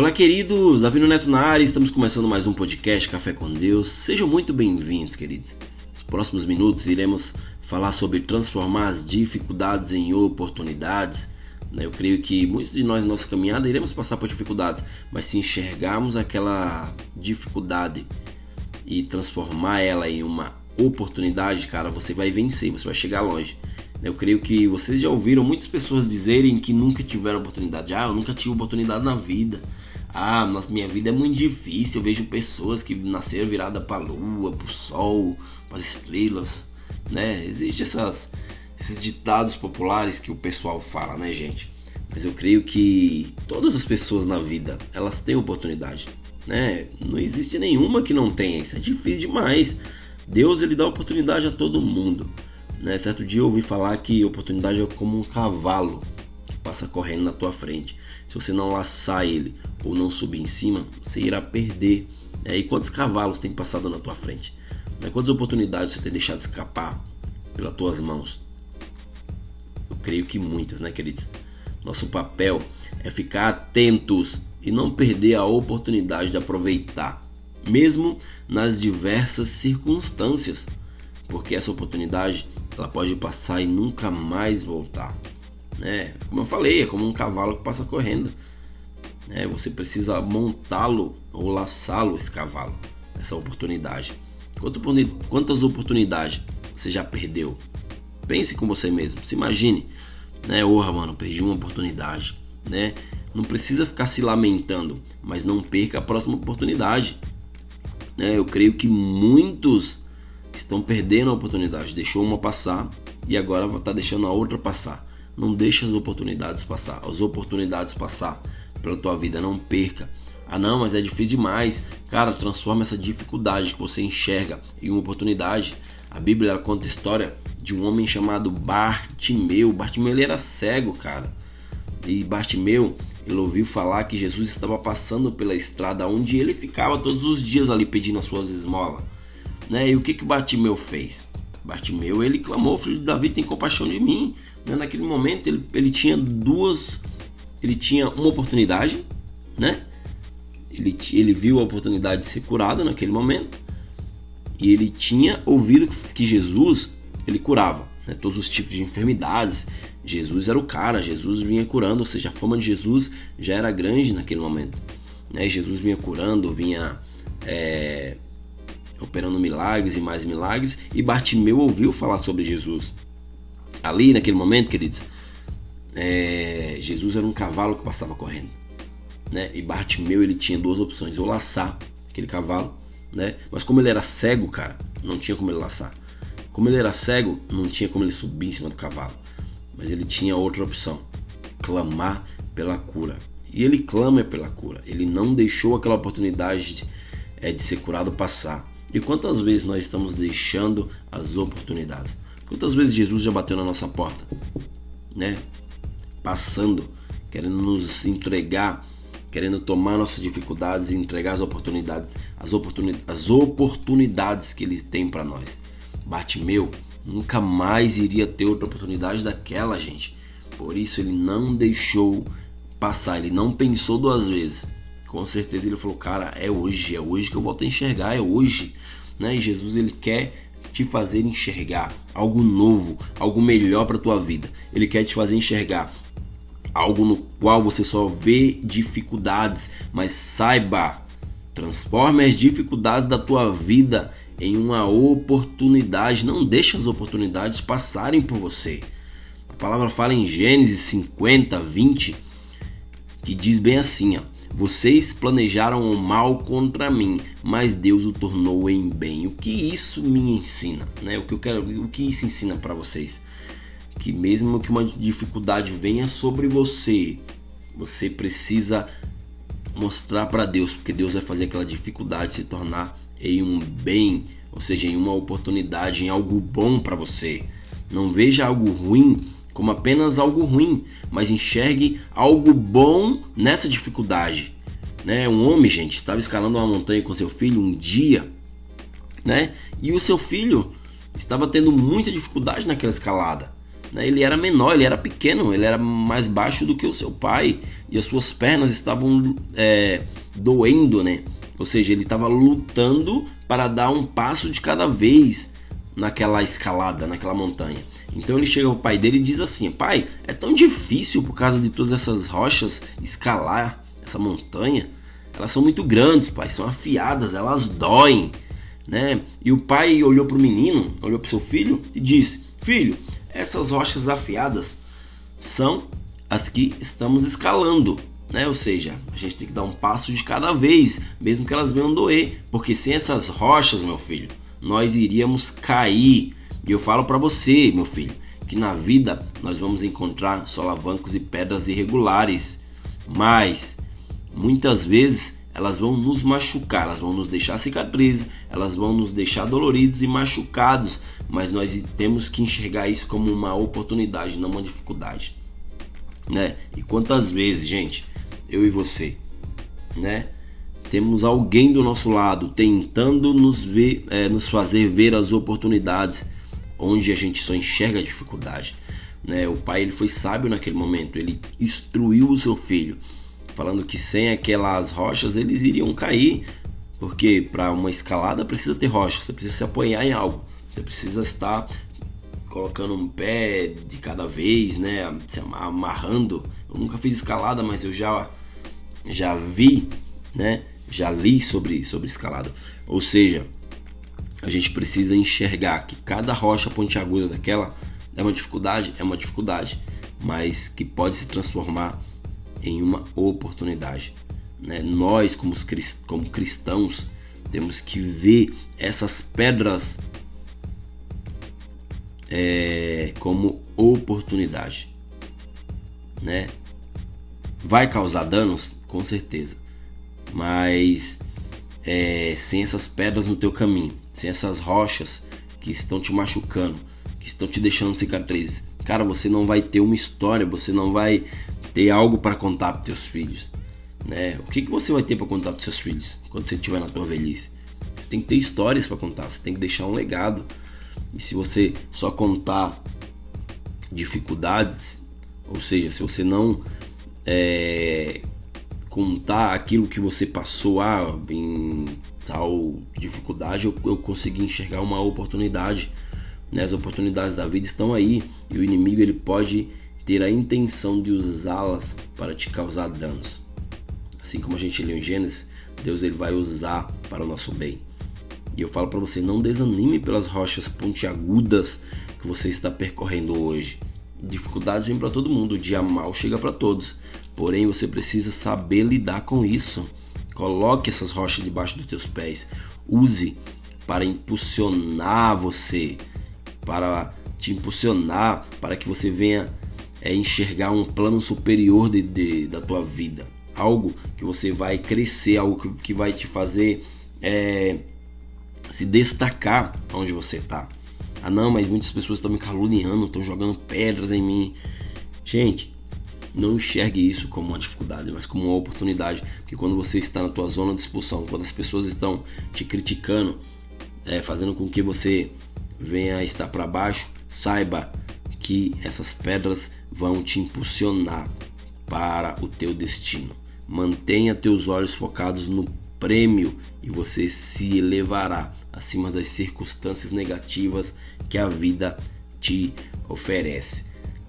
Olá, queridos! Davi Neto na área, estamos começando mais um podcast Café com Deus. Sejam muito bem-vindos, queridos. Nos próximos minutos iremos falar sobre transformar as dificuldades em oportunidades. Né? Eu creio que muitos de nós, na nossa caminhada, iremos passar por dificuldades, mas se enxergarmos aquela dificuldade e transformar ela em uma oportunidade, cara, você vai vencer, você vai chegar longe. Eu creio que vocês já ouviram muitas pessoas dizerem que nunca tiveram oportunidade. Ah, eu nunca tive oportunidade na vida. Ah, nossa, minha vida é muito difícil. Eu vejo pessoas que nasceram virada para a lua, para o sol, para as estrelas, né? Existem essas, esses ditados populares que o pessoal fala, né, gente? Mas eu creio que todas as pessoas na vida, elas têm oportunidade, né? Não existe nenhuma que não tenha. Isso é difícil demais. Deus, ele dá oportunidade a todo mundo. Né? Certo dia eu ouvi falar que oportunidade é como um cavalo que passa correndo na tua frente. Se você não laçar ele ou não subir em cima, você irá perder. Né? E quantos cavalos tem passado na tua frente? Né? Quantas oportunidades você tem deixado escapar pelas tuas mãos? Eu creio que muitas, né, queridos? Nosso papel é ficar atentos e não perder a oportunidade de aproveitar, mesmo nas diversas circunstâncias, porque essa oportunidade ela pode passar e nunca mais voltar. Né? Como eu falei, é como um cavalo que passa correndo. Né? Você precisa montá-lo ou laçá-lo, esse cavalo, essa oportunidade. Quantas oportunidades você já perdeu? Pense com você mesmo, se imagine. Né? Orra, mano, perdi uma oportunidade. Né? Não precisa ficar se lamentando, mas não perca a próxima oportunidade. Né? Eu creio que muitos estão perdendo a oportunidade. Deixou uma passar e agora está deixando a outra passar. Não deixe as oportunidades passar. As oportunidades passar pela tua vida. Não perca. Ah, não, mas é difícil demais. Cara, transforma essa dificuldade que você enxerga em uma oportunidade. A Bíblia conta a história de um homem chamado Bartimeu. Bartimeu ele era cego, cara. E Bartimeu, ele ouviu falar que Jesus estava passando pela estrada onde ele ficava todos os dias ali pedindo as suas esmolas. Né? E o que que Bartimeu fez? Bartimeu, ele clamou, filho de Davi, tem compaixão de mim. Né? Naquele momento ele, ele tinha duas, ele tinha uma oportunidade, né? Ele, ele viu a oportunidade de ser curado naquele momento e ele tinha ouvido que Jesus ele curava né? todos os tipos de enfermidades. Jesus era o cara, Jesus vinha curando, ou seja, a fama de Jesus já era grande naquele momento. Né? Jesus vinha curando, vinha é, operando milagres e mais milagres, e Bartimeu ouviu falar sobre Jesus. Ali, naquele momento, queridos, é, Jesus era um cavalo que passava correndo. Né? E Bartimeu ele tinha duas opções: ou laçar aquele cavalo, né? mas como ele era cego, cara, não tinha como ele laçar. Como ele era cego, não tinha como ele subir em cima do cavalo. Mas ele tinha outra opção: clamar pela cura. E ele clama pela cura. Ele não deixou aquela oportunidade de, é, de ser curado passar. E quantas vezes nós estamos deixando as oportunidades? Quantas vezes Jesus já bateu na nossa porta, né? Passando, querendo nos entregar, querendo tomar nossas dificuldades e entregar as oportunidades, as, oportunidades, as oportunidades que Ele tem para nós. Bartimeu nunca mais iria ter outra oportunidade daquela, gente. Por isso ele não deixou passar, ele não pensou duas vezes com certeza ele falou, cara, é hoje, é hoje que eu volto a enxergar, é hoje, né? E Jesus ele quer te fazer enxergar algo novo, algo melhor para tua vida. Ele quer te fazer enxergar algo no qual você só vê dificuldades, mas saiba, transforme as dificuldades da tua vida em uma oportunidade. Não deixe as oportunidades passarem por você. A palavra fala em Gênesis 50, 20, que diz bem assim, ó vocês planejaram o mal contra mim, mas Deus o tornou em bem. O que isso me ensina, né? O que eu quero, o que isso ensina para vocês? Que mesmo que uma dificuldade venha sobre você, você precisa mostrar para Deus, porque Deus vai fazer aquela dificuldade se tornar em um bem, ou seja, em uma oportunidade, em algo bom para você. Não veja algo ruim como apenas algo ruim, mas enxergue algo bom nessa dificuldade. Né? Um homem, gente, estava escalando uma montanha com seu filho um dia, né? E o seu filho estava tendo muita dificuldade naquela escalada. Né? Ele era menor, ele era pequeno, ele era mais baixo do que o seu pai e as suas pernas estavam é, doendo, né? Ou seja, ele estava lutando para dar um passo de cada vez naquela escalada, naquela montanha. Então ele chega ao pai dele e diz assim: Pai, é tão difícil por causa de todas essas rochas escalar essa montanha. Elas são muito grandes, pai, são afiadas, elas doem, né? E o pai olhou para o menino, olhou para seu filho e disse: Filho, essas rochas afiadas são as que estamos escalando, né? Ou seja, a gente tem que dar um passo de cada vez, mesmo que elas venham doer, porque sem essas rochas, meu filho, nós iríamos cair. E eu falo para você, meu filho, que na vida nós vamos encontrar solavancos e pedras irregulares, mas muitas vezes elas vão nos machucar, elas vão nos deixar cicatrizes, elas vão nos deixar doloridos e machucados, mas nós temos que enxergar isso como uma oportunidade, não uma dificuldade, né? E quantas vezes, gente, eu e você, né? Temos alguém do nosso lado tentando nos ver, é, nos fazer ver as oportunidades onde a gente só enxerga a dificuldade. Né? O pai ele foi sábio naquele momento, ele instruiu o seu filho falando que sem aquelas rochas eles iriam cair, porque para uma escalada precisa ter rocha, você precisa se apoiar em algo, você precisa estar colocando um pé de cada vez, né, se amarrando. Eu nunca fiz escalada, mas eu já já vi, né, já li sobre sobre escalada. Ou seja, a gente precisa enxergar que cada rocha pontiaguda daquela é uma dificuldade, é uma dificuldade, mas que pode se transformar em uma oportunidade. Né? Nós, como, como cristãos, temos que ver essas pedras é, como oportunidade. Né? Vai causar danos? Com certeza. Mas é, sem essas pedras no teu caminho, sem essas rochas que estão te machucando, que estão te deixando cicatrizes, cara, você não vai ter uma história, você não vai ter algo para contar para teus filhos, né? O que, que você vai ter para contar para seus filhos quando você estiver na tua velhice? Você tem que ter histórias para contar, você tem que deixar um legado. E se você só contar dificuldades, ou seja, se você não é, contar aquilo que você passou ah, em tal dificuldade, eu, eu consegui enxergar uma oportunidade. Né? As oportunidades da vida estão aí e o inimigo ele pode ter a intenção de usá-las para te causar danos. Assim como a gente leu em Gênesis, Deus ele vai usar para o nosso bem. E eu falo para você, não desanime pelas rochas pontiagudas que você está percorrendo hoje. Dificuldades vêm para todo mundo, o dia mal chega para todos. Porém, você precisa saber lidar com isso. Coloque essas rochas debaixo dos teus pés. Use para impulsionar você, para te impulsionar, para que você venha é enxergar um plano superior de, de, da tua vida. Algo que você vai crescer, algo que, que vai te fazer é, se destacar onde você está. Ah não, mas muitas pessoas estão me caluniando, estão jogando pedras em mim. Gente, não enxergue isso como uma dificuldade, mas como uma oportunidade. Porque quando você está na tua zona de expulsão, quando as pessoas estão te criticando, é, fazendo com que você venha estar para baixo, saiba que essas pedras vão te impulsionar para o teu destino. Mantenha teus olhos focados no prêmio e você se elevará acima das circunstâncias negativas que a vida te oferece.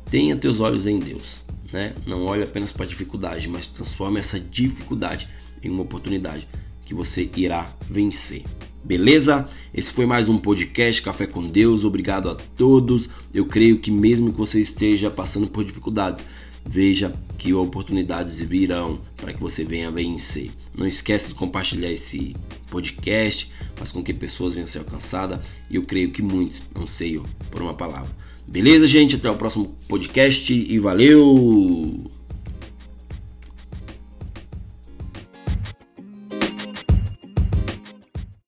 Tenha teus olhos em Deus, né? Não olhe apenas para a dificuldade, mas transforme essa dificuldade em uma oportunidade que você irá vencer. Beleza? Esse foi mais um podcast Café com Deus. Obrigado a todos. Eu creio que mesmo que você esteja passando por dificuldades, veja que oportunidades virão para que você venha vencer. Não esqueça de compartilhar esse podcast, faz com que pessoas venham ser alcançadas e eu creio que muitos anseiam por uma palavra. Beleza, gente? Até o próximo podcast e valeu!